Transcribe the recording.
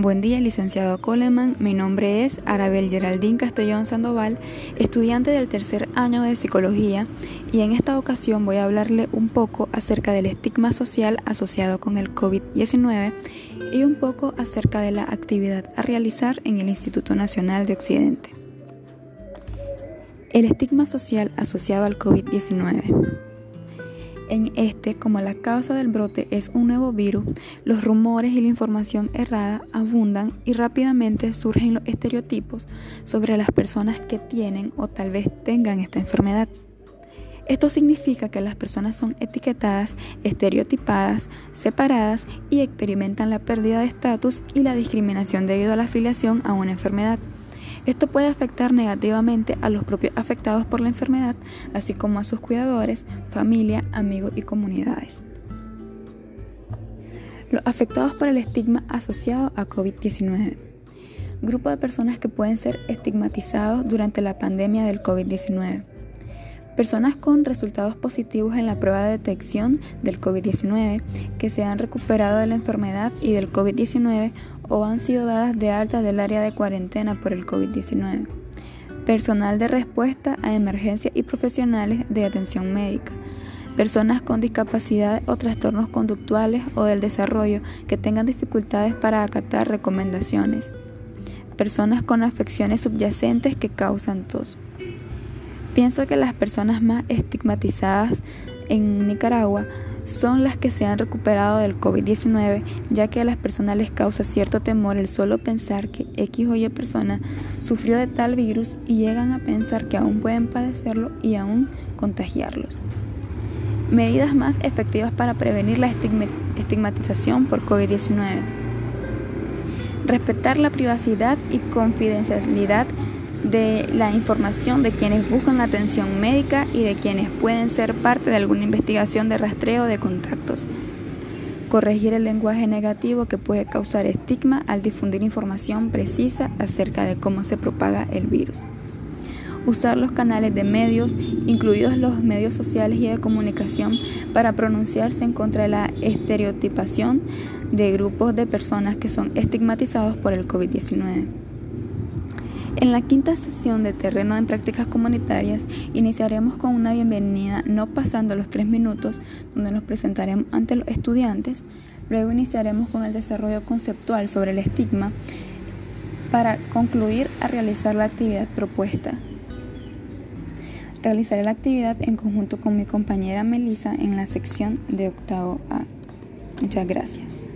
Buen día, licenciado Coleman. Mi nombre es Arabel Geraldine Castellón Sandoval, estudiante del tercer año de psicología, y en esta ocasión voy a hablarle un poco acerca del estigma social asociado con el COVID-19 y un poco acerca de la actividad a realizar en el Instituto Nacional de Occidente. El estigma social asociado al COVID-19. En este, como la causa del brote es un nuevo virus, los rumores y la información errada abundan y rápidamente surgen los estereotipos sobre las personas que tienen o tal vez tengan esta enfermedad. Esto significa que las personas son etiquetadas, estereotipadas, separadas y experimentan la pérdida de estatus y la discriminación debido a la afiliación a una enfermedad. Esto puede afectar negativamente a los propios afectados por la enfermedad, así como a sus cuidadores, familia, amigos y comunidades. Los afectados por el estigma asociado a COVID-19. Grupo de personas que pueden ser estigmatizados durante la pandemia del COVID-19. Personas con resultados positivos en la prueba de detección del COVID-19 que se han recuperado de la enfermedad y del COVID-19 o han sido dadas de alta del área de cuarentena por el COVID-19. Personal de respuesta a emergencias y profesionales de atención médica. Personas con discapacidad o trastornos conductuales o del desarrollo que tengan dificultades para acatar recomendaciones. Personas con afecciones subyacentes que causan tos. Pienso que las personas más estigmatizadas en Nicaragua son las que se han recuperado del COVID-19, ya que a las personas les causa cierto temor el solo pensar que X o Y persona sufrió de tal virus y llegan a pensar que aún pueden padecerlo y aún contagiarlos. Medidas más efectivas para prevenir la estigmatización por COVID-19. Respetar la privacidad y confidencialidad de la información de quienes buscan atención médica y de quienes pueden ser parte de alguna investigación de rastreo de contactos. Corregir el lenguaje negativo que puede causar estigma al difundir información precisa acerca de cómo se propaga el virus. Usar los canales de medios, incluidos los medios sociales y de comunicación, para pronunciarse en contra de la estereotipación de grupos de personas que son estigmatizados por el COVID-19. En la quinta sesión de terreno en prácticas comunitarias iniciaremos con una bienvenida no pasando los tres minutos donde nos presentaremos ante los estudiantes. Luego iniciaremos con el desarrollo conceptual sobre el estigma para concluir a realizar la actividad propuesta. Realizaré la actividad en conjunto con mi compañera Melissa en la sección de octavo A. Muchas gracias.